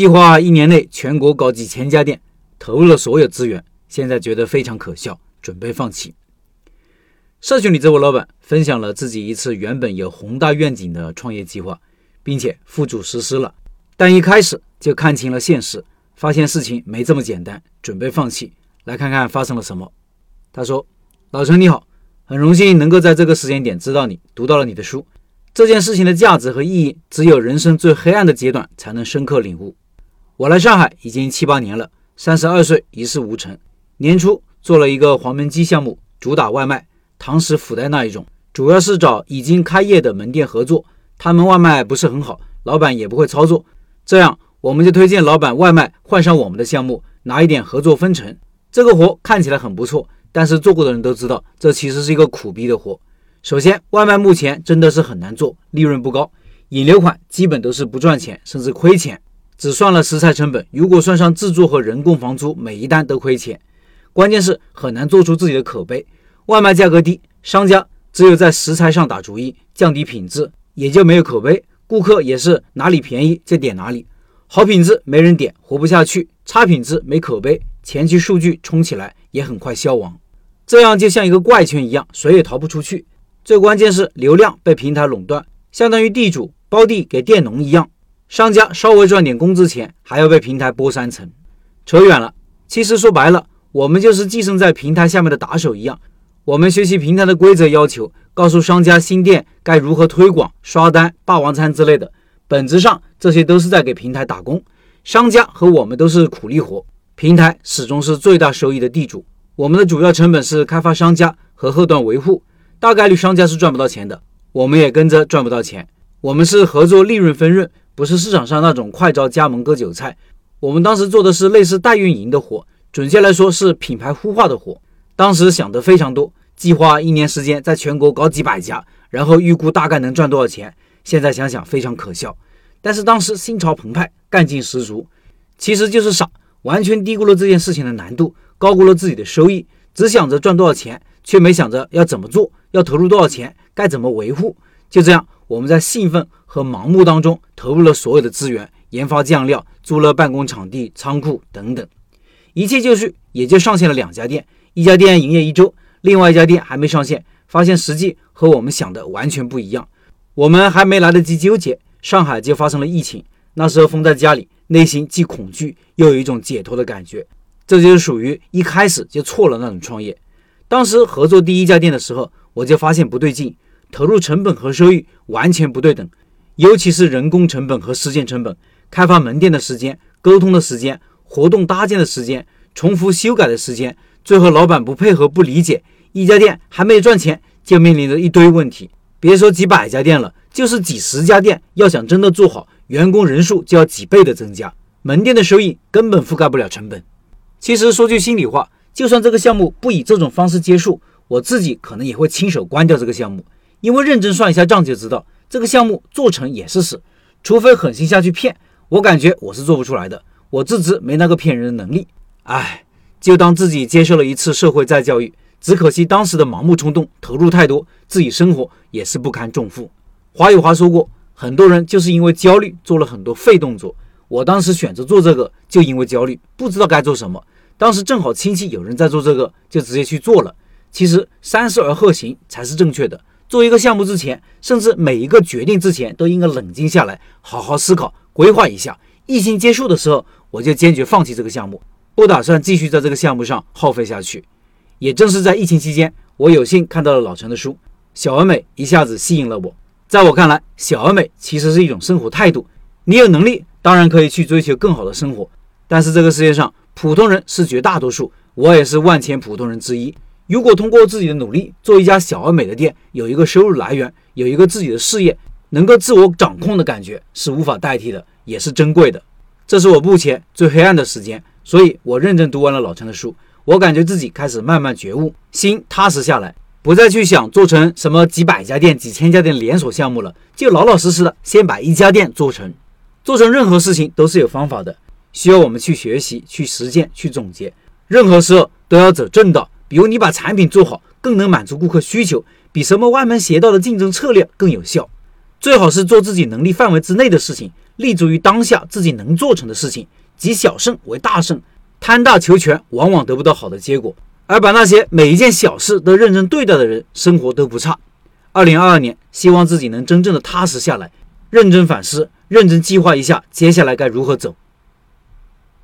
计划一年内全国搞几千家店，投入了所有资源，现在觉得非常可笑，准备放弃。社群里这位老板分享了自己一次原本有宏大愿景的创业计划，并且付诸实施了，但一开始就看清了现实，发现事情没这么简单，准备放弃。来看看发生了什么。他说：“老陈你好，很荣幸能够在这个时间点知道你，读到了你的书。这件事情的价值和意义，只有人生最黑暗的阶段才能深刻领悟。我来上海已经七八年了，三十二岁一事无成，年初做了一个黄焖鸡项目，主打外卖。”堂食附带那一种，主要是找已经开业的门店合作，他们外卖不是很好，老板也不会操作，这样我们就推荐老板外卖换上我们的项目，拿一点合作分成。这个活看起来很不错，但是做过的人都知道，这其实是一个苦逼的活。首先，外卖目前真的是很难做，利润不高，引流款基本都是不赚钱，甚至亏钱。只算了食材成本，如果算上制作和人工房租，每一单都亏钱。关键是很难做出自己的口碑。外卖价格低，商家只有在食材上打主意，降低品质，也就没有口碑。顾客也是哪里便宜就点哪里，好品质没人点，活不下去；差品质没口碑，前期数据冲起来也很快消亡。这样就像一个怪圈一样，谁也逃不出去。最关键是流量被平台垄断，相当于地主包地给佃农一样，商家稍微赚点工资钱，还要被平台剥三层。扯远了，其实说白了，我们就是寄生在平台下面的打手一样。我们学习平台的规则要求，告诉商家新店该如何推广、刷单、霸王餐之类的。本质上，这些都是在给平台打工。商家和我们都是苦力活，平台始终是最大收益的地主。我们的主要成本是开发商家和后端维护，大概率商家是赚不到钱的，我们也跟着赚不到钱。我们是合作利润分润，不是市场上那种快招加盟割韭菜。我们当时做的是类似代运营的活，准确来说是品牌孵化的活。当时想的非常多。计划一年时间在全国搞几百家，然后预估大概能赚多少钱？现在想想非常可笑，但是当时心潮澎湃，干劲十足。其实就是傻，完全低估了这件事情的难度，高估了自己的收益，只想着赚多少钱，却没想着要怎么做，要投入多少钱，该怎么维护。就这样，我们在兴奋和盲目当中投入了所有的资源，研发酱料，租了办公场地、仓库等等，一切就绪，也就上线了两家店，一家店营业一周。另外一家店还没上线，发现实际和我们想的完全不一样。我们还没来得及纠结，上海就发生了疫情。那时候封在家里，内心既恐惧又有一种解脱的感觉。这就是属于一开始就错了那种创业。当时合作第一家店的时候，我就发现不对劲，投入成本和收益完全不对等，尤其是人工成本和时间成本，开发门店的时间、沟通的时间、活动搭建的时间、重复修改的时间。最后，老板不配合、不理解，一家店还没赚钱，就面临着一堆问题。别说几百家店了，就是几十家店，要想真的做好，员工人数就要几倍的增加，门店的收益根本覆盖不了成本。其实说句心里话，就算这个项目不以这种方式结束，我自己可能也会亲手关掉这个项目，因为认真算一下账就知道，这个项目做成也是死，除非狠心下去骗，我感觉我是做不出来的，我自知没那个骗人的能力。唉。就当自己接受了一次社会再教育，只可惜当时的盲目冲动，投入太多，自己生活也是不堪重负。华有华说过，很多人就是因为焦虑做了很多废动作。我当时选择做这个，就因为焦虑，不知道该做什么。当时正好亲戚有人在做这个，就直接去做了。其实三思而后行才是正确的。做一个项目之前，甚至每一个决定之前，都应该冷静下来，好好思考，规划一下。疫情结束的时候，我就坚决放弃这个项目。不打算继续在这个项目上耗费下去。也正是在疫情期间，我有幸看到了老陈的书《小而美》，一下子吸引了我。在我看来，小而美其实是一种生活态度。你有能力，当然可以去追求更好的生活。但是这个世界上，普通人是绝大多数，我也是万千普通人之一。如果通过自己的努力做一家小而美的店，有一个收入来源，有一个自己的事业，能够自我掌控的感觉是无法代替的，也是珍贵的。这是我目前最黑暗的时间。所以，我认真读完了老陈的书，我感觉自己开始慢慢觉悟，心踏实下来，不再去想做成什么几百家店、几千家店连锁项目了，就老老实实的先把一家店做成。做成任何事情都是有方法的，需要我们去学习、去实践、去总结。任何时候都要走正道，比如你把产品做好，更能满足顾客需求，比什么歪门邪道的竞争策略更有效。最好是做自己能力范围之内的事情，立足于当下自己能做成的事情，集小胜为大胜，贪大求全，往往得不到好的结果。而把那些每一件小事都认真对待的人，生活都不差。二零二二年，希望自己能真正的踏实下来，认真反思，认真计划一下接下来该如何走。